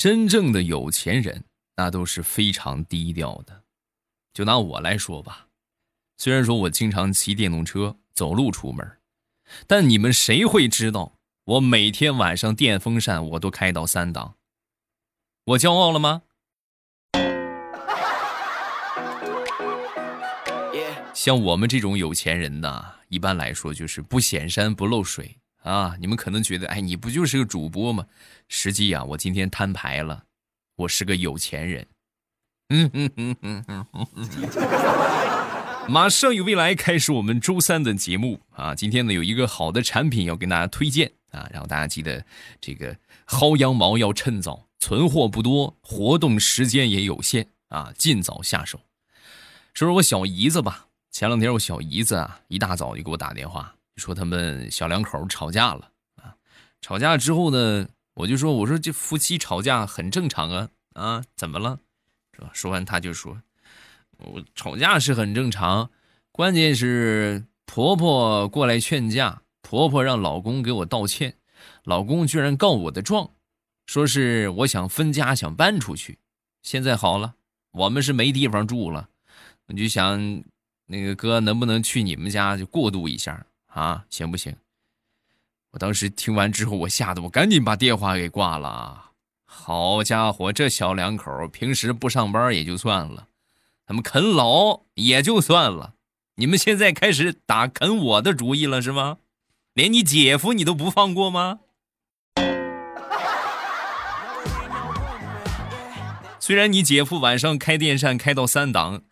真正的有钱人那都是非常低调的。就拿我来说吧，虽然说我经常骑电动车、走路出门，但你们谁会知道我每天晚上电风扇我都开到三档？我骄傲了吗？像我们这种有钱人呐，一般来说就是不显山不漏水啊。你们可能觉得，哎，你不就是个主播吗？实际啊，我今天摊牌了，我是个有钱人。嗯嗯嗯嗯嗯嗯。马上与未来开始我们周三的节目啊！今天呢有一个好的产品要跟大家推荐啊，然后大家记得这个薅羊毛要趁早，存货不多，活动时间也有限啊，尽早下手。说说我小姨子吧。前两天我小姨子啊，一大早就给我打电话，说他们小两口吵架了啊。吵架之后呢，我就说，我说这夫妻吵架很正常啊啊，怎么了？是吧？说完他就说，我吵架是很正常，关键是婆婆过来劝架，婆婆让老公给我道歉，老公居然告我的状，说是我想分家想搬出去。现在好了，我们是没地方住了，我就想。那个哥，能不能去你们家就过渡一下啊？行不行？我当时听完之后，我吓得我赶紧把电话给挂了。好家伙，这小两口平时不上班也就算了，他们啃老也就算了，你们现在开始打啃我的主意了是吗？连你姐夫你都不放过吗？虽然你姐夫晚上开电扇开到三档。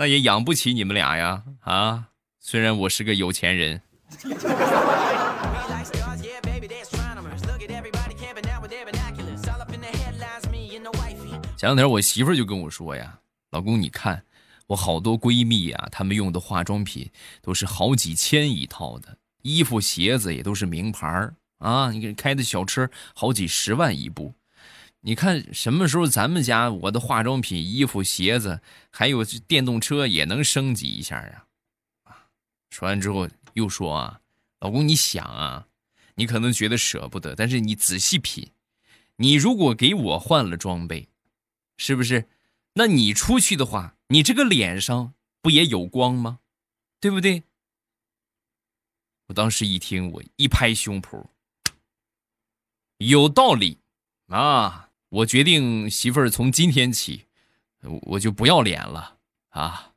那也养不起你们俩呀！啊，虽然我是个有钱人。前两天我媳妇就跟我说呀：“老公，你看我好多闺蜜呀，她们用的化妆品都是好几千一套的，衣服鞋子也都是名牌啊，你看开的小车好几十万一部。”你看什么时候咱们家我的化妆品、衣服、鞋子，还有电动车也能升级一下啊？说完之后又说啊，老公，你想啊，你可能觉得舍不得，但是你仔细品，你如果给我换了装备，是不是？那你出去的话，你这个脸上不也有光吗？对不对？我当时一听，我一拍胸脯，有道理啊！我决定，媳妇儿从今天起，我就不要脸了啊！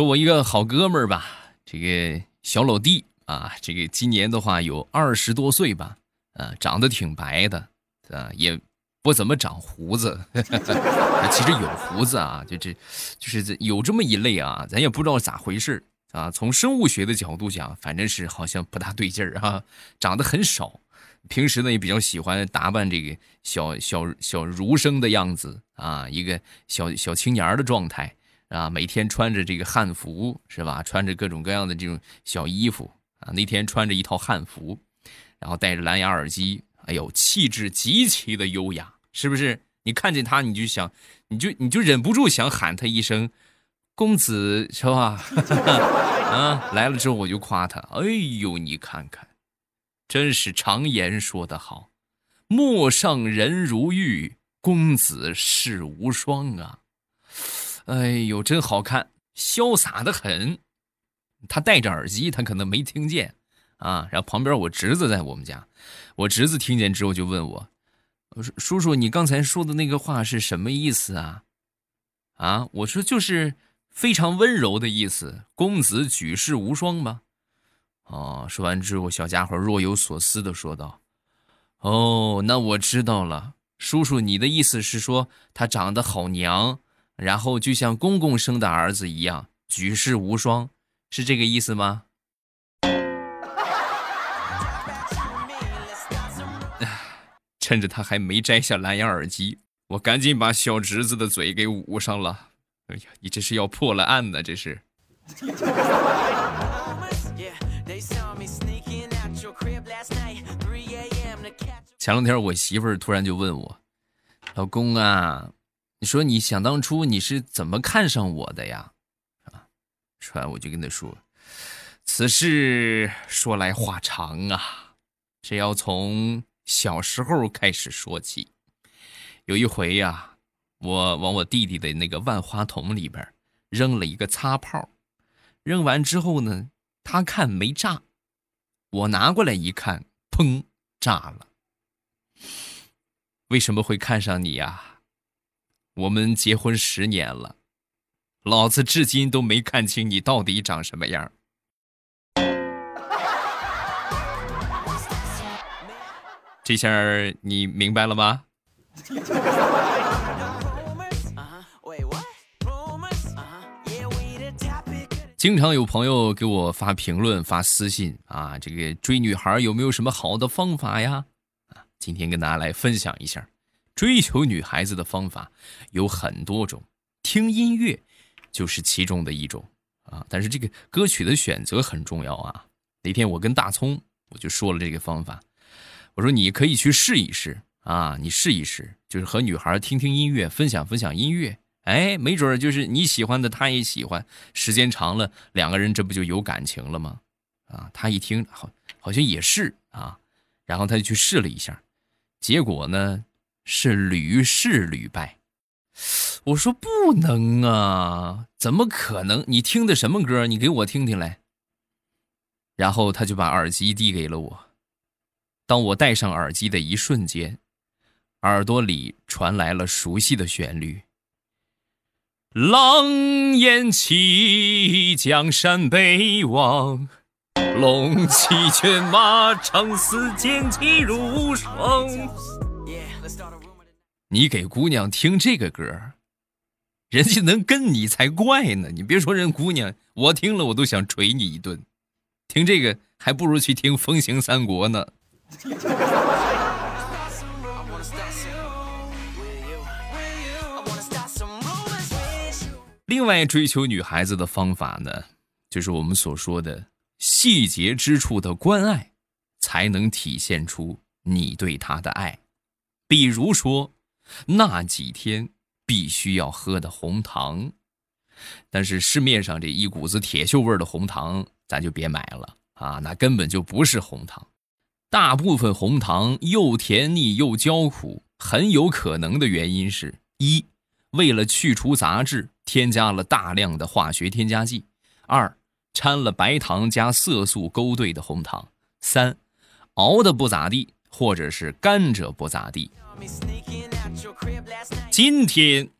说我一个好哥们儿吧，这个小老弟啊，这个今年的话有二十多岁吧，啊，长得挺白的，啊，也不怎么长胡子，其实有胡子啊，就这，就是有这么一类啊，咱也不知道咋回事啊，从生物学的角度讲，反正是好像不大对劲儿啊，长得很少，平时呢也比较喜欢打扮这个小小小儒生的样子啊，一个小小青年的状态啊，每天穿着这个汉服是吧？穿着各种各样的这种小衣服啊，那天穿着一套汉服，然后戴着蓝牙耳机，哎呦，气质极其的优雅，是不是？你看见他，你就想，你就你就忍不住想喊他一声。公子是吧？啊，来了之后我就夸他。哎呦，你看看，真是常言说得好，“陌上人如玉，公子世无双”啊！哎呦，真好看，潇洒的很。他戴着耳机，他可能没听见啊。然后旁边我侄子在我们家，我侄子听见之后就问我：“我说叔叔，你刚才说的那个话是什么意思啊？”啊，我说就是。非常温柔的意思，公子举世无双吧？哦，说完之后，小家伙若有所思的说道：“哦，那我知道了，叔叔，你的意思是说他长得好娘，然后就像公公生的儿子一样，举世无双，是这个意思吗？”趁着他还没摘下蓝牙耳机，我赶紧把小侄子的嘴给捂上了。哎呀，你这是要破了案呢！这是。前两天我媳妇儿突然就问我：“老公啊，你说你想当初你是怎么看上我的呀？”啊，说完我就跟他说：“此事说来话长啊，这要从小时候开始说起。有一回呀，我往我弟弟的那个万花筒里边扔了一个擦炮，扔完之后呢，他看没炸，我拿过来一看，砰，炸了。为什么会看上你呀？我们结婚十年了，老子至今都没看清你到底长什么样。这下你明白了吗？经常有朋友给我发评论、发私信啊，这个追女孩有没有什么好的方法呀？啊，今天跟大家来分享一下，追求女孩子的方法有很多种，听音乐就是其中的一种啊。但是这个歌曲的选择很重要啊。那天我跟大葱我就说了这个方法。我说你可以去试一试啊，你试一试，就是和女孩听听音乐，分享分享音乐，哎，没准就是你喜欢的，她也喜欢，时间长了，两个人这不就有感情了吗？啊，他一听好，好像也是啊，然后他就去试了一下，结果呢是屡试屡败。我说不能啊，怎么可能？你听的什么歌？你给我听听来。然后他就把耳机递给了我。当我戴上耳机的一瞬间，耳朵里传来了熟悉的旋律。狼烟起，江山北望，龙骑骏马，长嘶剑气如霜。你给姑娘听这个歌，人家能跟你才怪呢！你别说人姑娘，我听了我都想捶你一顿。听这个还不如去听《风行三国》呢。另外，追求女孩子的方法呢，就是我们所说的细节之处的关爱，才能体现出你对她的爱。比如说，那几天必须要喝的红糖，但是市面上这一股子铁锈味的红糖，咱就别买了啊，那根本就不是红糖。大部分红糖又甜腻又焦苦，很有可能的原因是：一，为了去除杂质，添加了大量的化学添加剂；二，掺了白糖加色素勾兑的红糖；三，熬的不咋地，或者是甘蔗不咋地。今天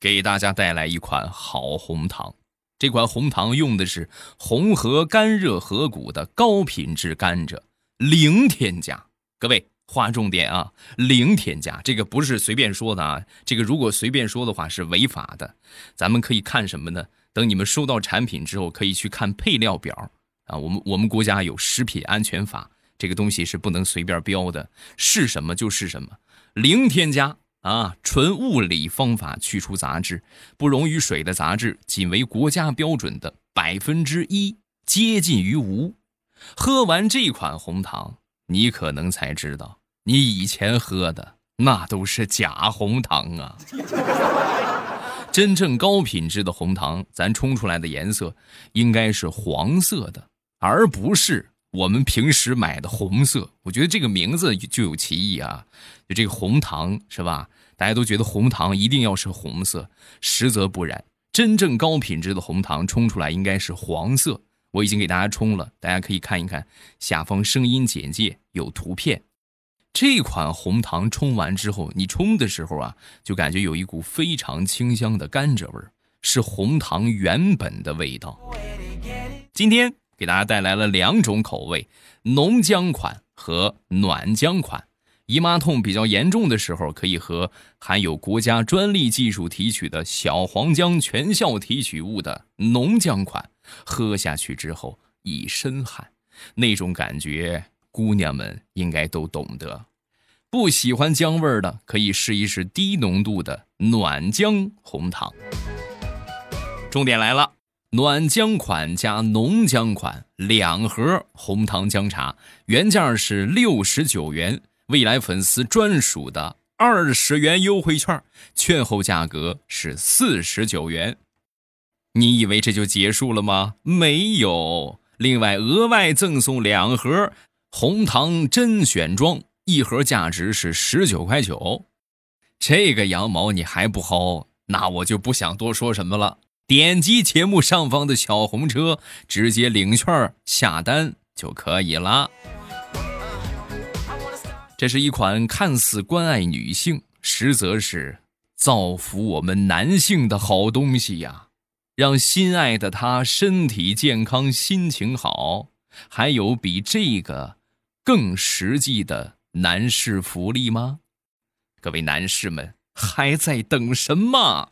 给大家带来一款好红糖，这款红糖用的是红河干热河谷的高品质甘蔗。零添加，各位划重点啊！零添加，这个不是随便说的啊！这个如果随便说的话是违法的。咱们可以看什么呢？等你们收到产品之后，可以去看配料表啊。我们我们国家有食品安全法，这个东西是不能随便标的，是什么就是什么。零添加啊，纯物理方法去除杂质，不溶于水的杂质仅为国家标准的百分之一，接近于无。喝完这款红糖，你可能才知道，你以前喝的那都是假红糖啊！真正高品质的红糖，咱冲出来的颜色应该是黄色的，而不是我们平时买的红色。我觉得这个名字就有歧义啊！就这个红糖是吧？大家都觉得红糖一定要是红色，实则不然。真正高品质的红糖冲出来应该是黄色。我已经给大家冲了，大家可以看一看下方声音简介有图片。这款红糖冲完之后，你冲的时候啊，就感觉有一股非常清香的甘蔗味儿，是红糖原本的味道。今天给大家带来了两种口味：浓浆款和暖姜款。姨妈痛比较严重的时候，可以喝含有国家专利技术提取的小黄姜全效提取物的浓姜款。喝下去之后一身汗，那种感觉，姑娘们应该都懂得。不喜欢姜味儿的，可以试一试低浓度的暖姜红糖。重点来了，暖姜款加浓姜款两盒红糖姜茶，原价是六十九元，未来粉丝专属的二十元优惠券，券后价格是四十九元。你以为这就结束了吗？没有，另外额外赠送两盒红糖甄选装，一盒价值是十九块九。这个羊毛你还不薅，那我就不想多说什么了。点击节目上方的小红车，直接领券下单就可以了。这是一款看似关爱女性，实则是造福我们男性的好东西呀！让心爱的他身体健康、心情好，还有比这个更实际的男士福利吗？各位男士们，还在等什么？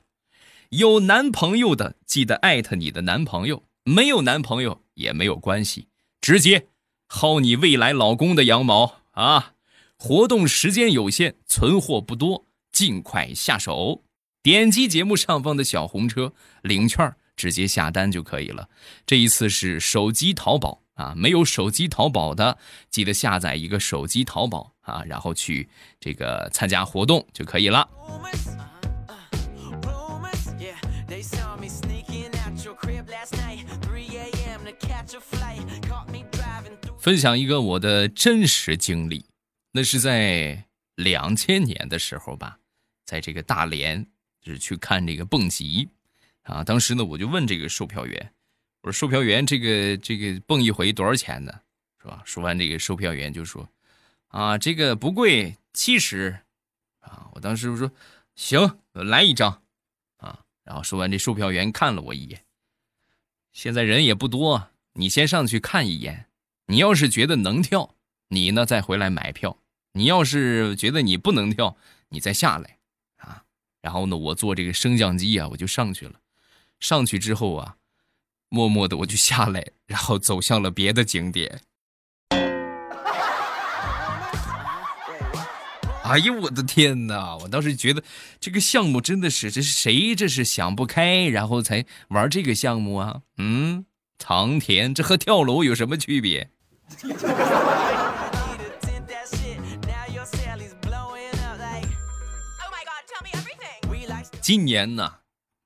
有男朋友的记得艾特你的男朋友，没有男朋友也没有关系，直接薅你未来老公的羊毛啊！活动时间有限，存货不多，尽快下手。点击节目上方的小红车领券，直接下单就可以了。这一次是手机淘宝啊，没有手机淘宝的，记得下载一个手机淘宝啊，然后去这个参加活动就可以了。分享一个我的真实经历。那是在两千年的时候吧，在这个大连，就是去看这个蹦极，啊，当时呢，我就问这个售票员，我说：“售票员，这个这个蹦一回多少钱呢？是吧？”说完，这个售票员就说：“啊，这个不贵，七十。”啊，我当时我说：“行，来一张。”啊，然后说完，这售票员看了我一眼，现在人也不多，你先上去看一眼，你要是觉得能跳，你呢再回来买票。你要是觉得你不能跳，你再下来，啊，然后呢，我坐这个升降机啊，我就上去了。上去之后啊，默默的我就下来，然后走向了别的景点。哎呦我的天哪！我当时觉得这个项目真的是，这是谁？这是想不开，然后才玩这个项目啊？嗯，藏田，这和跳楼有什么区别？今年呢，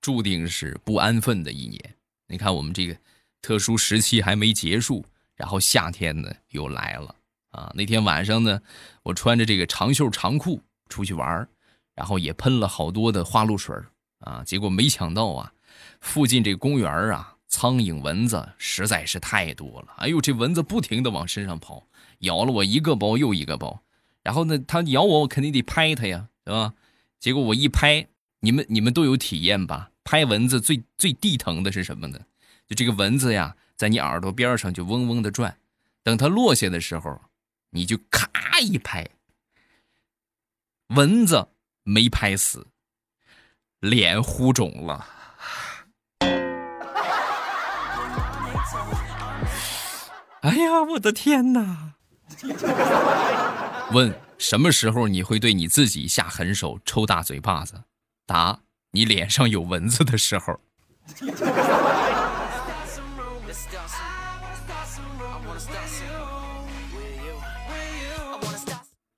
注定是不安分的一年。你看，我们这个特殊时期还没结束，然后夏天呢又来了啊！那天晚上呢，我穿着这个长袖长裤出去玩然后也喷了好多的花露水啊。结果没想到啊，附近这个公园啊，苍蝇蚊子实在是太多了。哎呦，这蚊子不停的往身上跑，咬了我一个包又一个包。然后呢，它咬我，我肯定得拍它呀，对吧？结果我一拍。你们你们都有体验吧？拍蚊子最最地疼的是什么呢？就这个蚊子呀，在你耳朵边上就嗡嗡的转，等它落下的时候，你就咔一拍，蚊子没拍死，脸糊肿了。哎呀，我的天哪！问什么时候你会对你自己下狠手，抽大嘴巴子？答：你脸上有蚊子的时候。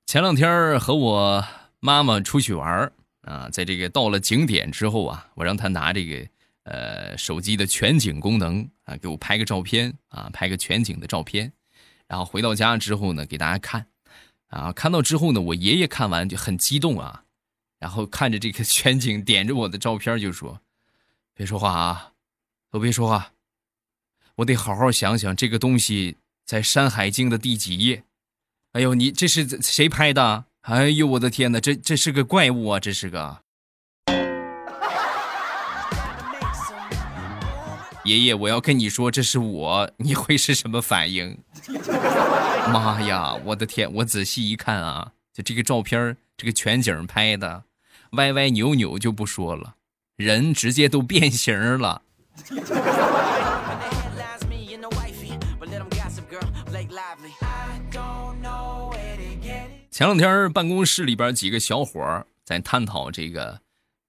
前两天和我妈妈出去玩啊，在这个到了景点之后啊，我让她拿这个呃手机的全景功能啊，给我拍个照片啊，拍个全景的照片。然后回到家之后呢，给大家看啊，看到之后呢，我爷爷看完就很激动啊。然后看着这个全景，点着我的照片就说：“别说话啊，都别说话，我得好好想想这个东西在《山海经》的第几页。”哎呦，你这是谁拍的？哎呦，我的天哪，这这是个怪物啊！这是个爷爷，我要跟你说，这是我，你会是什么反应？妈呀，我的天！我仔细一看啊。就这个照片这个全景拍的，歪歪扭扭就不说了，人直接都变形了。前两天办公室里边几个小伙在探讨这个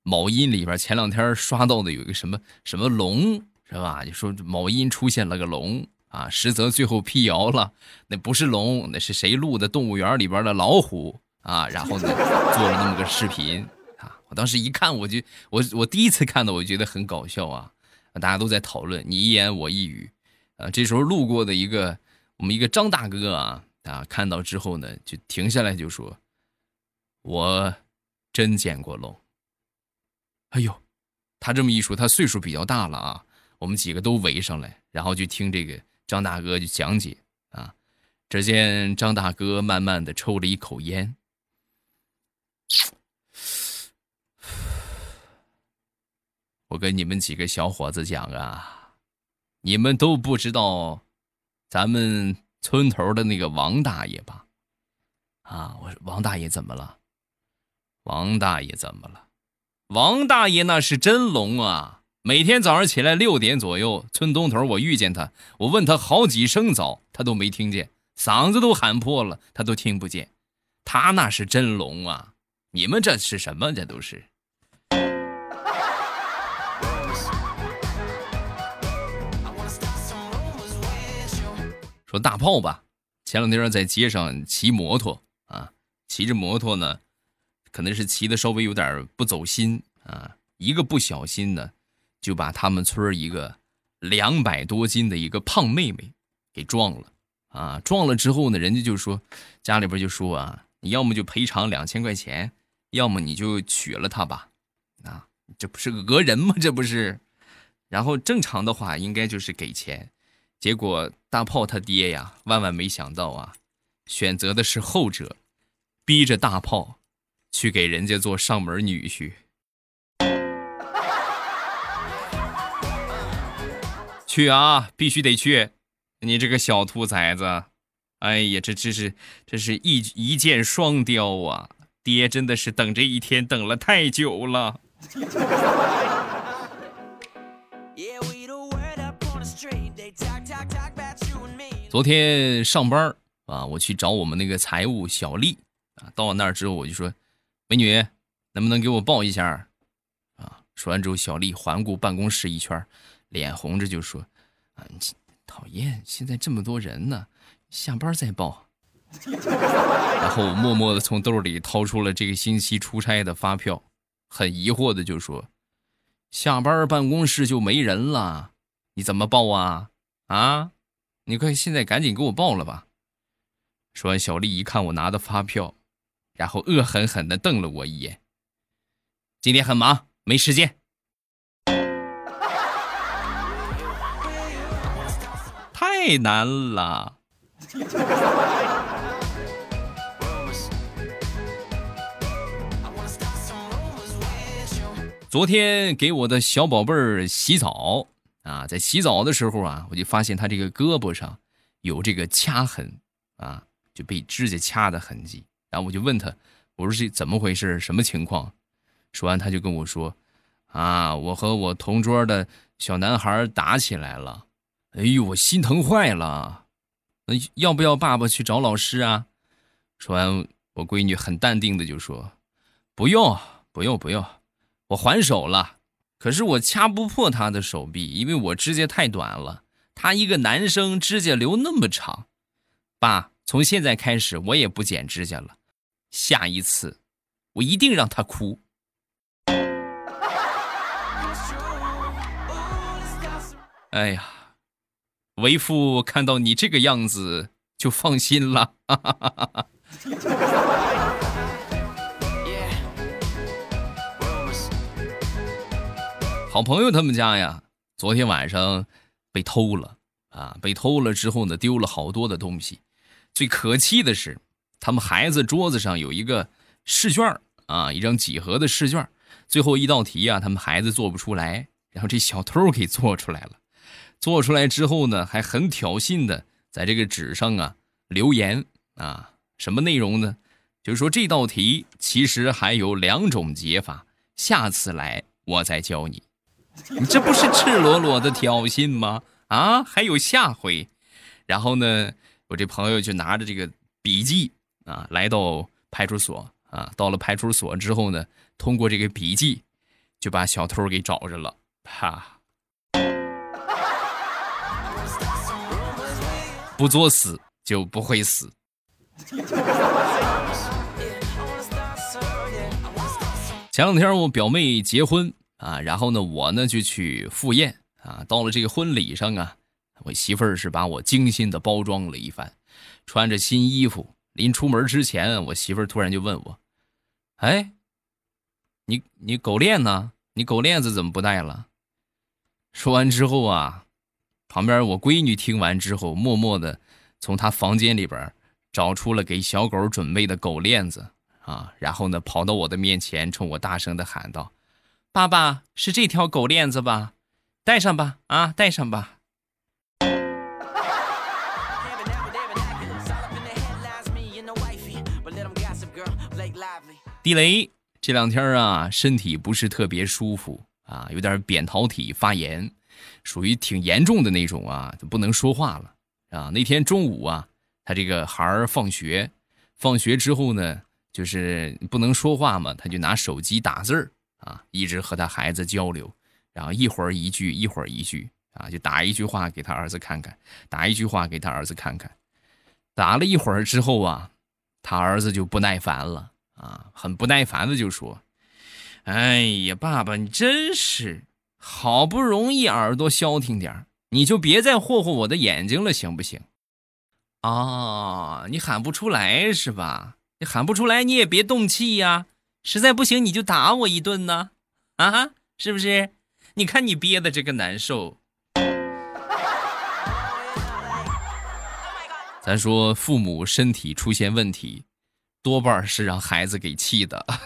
某音里边前两天刷到的有一个什么什么龙是吧？就说某音出现了个龙啊，实则最后辟谣了，那不是龙，那是谁录的动物园里边的老虎。啊，然后呢，做了那么个视频啊！我当时一看，我就我我第一次看到，我觉得很搞笑啊！大家都在讨论，你一言我一语，啊，这时候路过的一个我们一个张大哥啊啊，看到之后呢，就停下来就说：“我真见过龙。”哎呦，他这么一说，他岁数比较大了啊，我们几个都围上来，然后就听这个张大哥就讲解啊。只见张大哥慢慢的抽了一口烟。我跟你们几个小伙子讲啊，你们都不知道咱们村头的那个王大爷吧？啊，我说王大爷怎么了？王大爷怎么了？王大爷那是真聋啊！每天早上起来六点左右，村东头我遇见他，我问他好几声早，他都没听见，嗓子都喊破了，他都听不见。他那是真聋啊！你们这是什么？这都是。说大炮吧，前两天在街上骑摩托啊，骑着摩托呢，可能是骑的稍微有点不走心啊，一个不小心呢，就把他们村一个两百多斤的一个胖妹妹给撞了啊！撞了之后呢，人家就说家里边就说啊，你要么就赔偿两千块钱，要么你就娶了她吧，啊，这不是讹人吗？这不是？然后正常的话应该就是给钱。结果大炮他爹呀，万万没想到啊，选择的是后者，逼着大炮去给人家做上门女婿。去啊，必须得去！你这个小兔崽子，哎呀，这这是这是一一箭双雕啊！爹真的是等这一天等了太久了。昨天上班啊，我去找我们那个财务小丽啊，到了那儿之后我就说：“美女，能不能给我报一下？”啊，说完之后，小丽环顾办公室一圈，脸红着就说：“啊，讨厌，现在这么多人呢，下班再报。”然后我默默的从兜里掏出了这个星期出差的发票，很疑惑的就说：“下班办公室就没人了，你怎么报啊？啊？”你快现在赶紧给我报了吧！说完，小丽一看我拿的发票，然后恶狠狠地瞪了我一眼。今天很忙，没时间。太难了。昨天给我的小宝贝儿洗澡。啊，在洗澡的时候啊，我就发现他这个胳膊上有这个掐痕啊，就被指甲掐的痕迹。然后我就问他，我说这怎么回事？什么情况？说完他就跟我说，啊，我和我同桌的小男孩打起来了。哎呦，我心疼坏了。那要不要爸爸去找老师啊？说完，我闺女很淡定的就说，不用，不用，不用，我还手了。可是我掐不破他的手臂，因为我指甲太短了。他一个男生，指甲留那么长。爸，从现在开始我也不剪指甲了。下一次，我一定让他哭。哎呀，为父看到你这个样子就放心了。好朋友他们家呀，昨天晚上被偷了啊！被偷了之后呢，丢了好多的东西。最可气的是，他们孩子桌子上有一个试卷啊，一张几何的试卷，最后一道题啊，他们孩子做不出来，然后这小偷给做出来了。做出来之后呢，还很挑衅的在这个纸上啊留言啊，什么内容呢？就是说这道题其实还有两种解法，下次来我再教你。你这不是赤裸裸的挑衅吗？啊，还有下回。然后呢，我这朋友就拿着这个笔记啊，来到派出所啊。到了派出所之后呢，通过这个笔记，就把小偷给找着了。哈，不作死就不会死。前两天我表妹结婚。啊，然后呢，我呢就去赴宴啊。到了这个婚礼上啊，我媳妇儿是把我精心的包装了一番，穿着新衣服，临出门之前，我媳妇儿突然就问我：“哎，你你狗链呢？你狗链子怎么不带了？”说完之后啊，旁边我闺女听完之后，默默的从她房间里边找出了给小狗准备的狗链子啊，然后呢，跑到我的面前，冲我大声的喊道：“爸爸，是这条狗链子吧？”带上吧，啊，带上吧。地雷这两天啊，身体不是特别舒服啊，有点扁桃体发炎，属于挺严重的那种啊，就不能说话了啊。那天中午啊，他这个孩儿放学，放学之后呢，就是不能说话嘛，他就拿手机打字儿啊，一直和他孩子交流。然后一会儿一句，一会儿一句啊，就打一句话给他儿子看看，打一句话给他儿子看看。打了一会儿之后啊，他儿子就不耐烦了啊，很不耐烦的就说：“哎呀，爸爸，你真是好不容易耳朵消停点你就别再霍霍我的眼睛了，行不行？”啊，你喊不出来是吧？你喊不出来，你也别动气呀。实在不行，你就打我一顿呢，啊，是不是？你看你憋的这个难受，咱说父母身体出现问题，多半是让孩子给气的。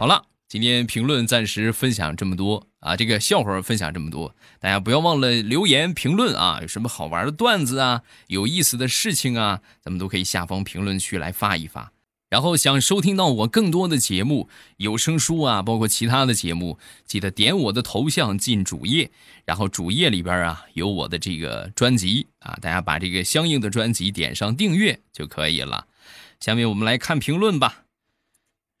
好了，今天评论暂时分享这么多啊，这个笑话分享这么多，大家不要忘了留言评论啊，有什么好玩的段子啊，有意思的事情啊，咱们都可以下方评论区来发一发。然后想收听到我更多的节目、有声书啊，包括其他的节目，记得点我的头像进主页，然后主页里边啊有我的这个专辑啊，大家把这个相应的专辑点上订阅就可以了。下面我们来看评论吧。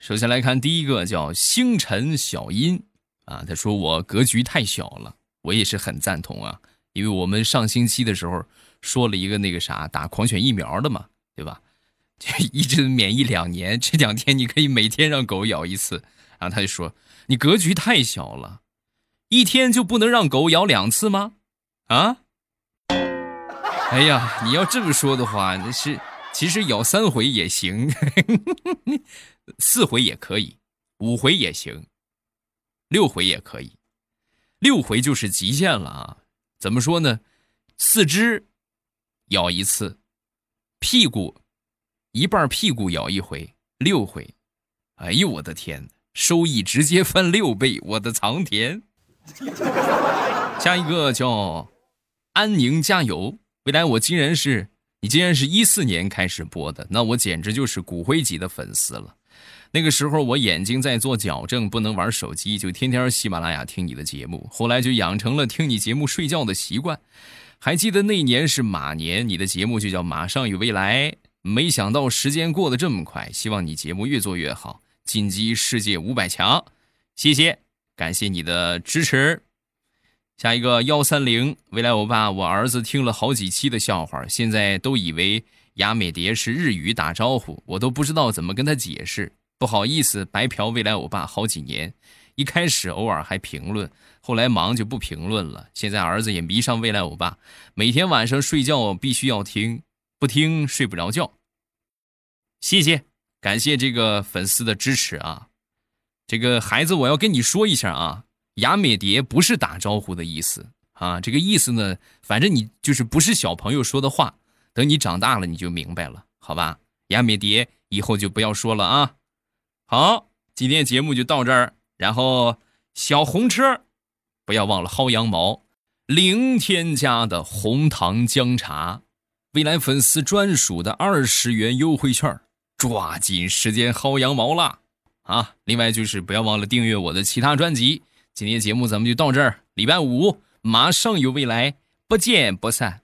首先来看第一个叫星辰小音啊，他说我格局太小了，我也是很赞同啊，因为我们上星期的时候说了一个那个啥打狂犬疫苗的嘛，对吧？一直免疫两年，这两天你可以每天让狗咬一次。然后他就说：“你格局太小了，一天就不能让狗咬两次吗？”啊？哎呀，你要这么说的话，那是其实咬三回也行，四回也可以，五回也行，六回也可以，六回就是极限了啊！怎么说呢？四肢咬一次，屁股。一半屁股咬一回，六回，哎呦我的天，收益直接翻六倍，我的藏田。下一个叫安宁加油，未来我竟然是你，竟然是一四年开始播的，那我简直就是骨灰级的粉丝了。那个时候我眼睛在做矫正，不能玩手机，就天天喜马拉雅听你的节目，后来就养成了听你节目睡觉的习惯。还记得那年是马年，你的节目就叫马上与未来。没想到时间过得这么快，希望你节目越做越好，晋级世界五百强。谢谢，感谢你的支持。下一个幺三零，未来欧巴，我儿子听了好几期的笑话，现在都以为雅美蝶是日语打招呼，我都不知道怎么跟他解释。不好意思，白嫖未来欧巴好几年。一开始偶尔还评论，后来忙就不评论了。现在儿子也迷上未来欧巴，每天晚上睡觉必须要听。不听睡不着觉。谢谢，感谢这个粉丝的支持啊！这个孩子，我要跟你说一下啊，雅美蝶不是打招呼的意思啊，这个意思呢，反正你就是不是小朋友说的话，等你长大了你就明白了，好吧？雅美蝶以后就不要说了啊。好，今天节目就到这儿，然后小红车，不要忘了薅羊毛，零添加的红糖姜茶。未来粉丝专属的二十元优惠券，抓紧时间薅羊毛啦！啊，另外就是不要忘了订阅我的其他专辑。今天节目咱们就到这儿，礼拜五马上有未来，不见不散。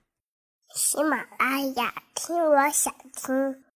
喜马拉雅听，我想听。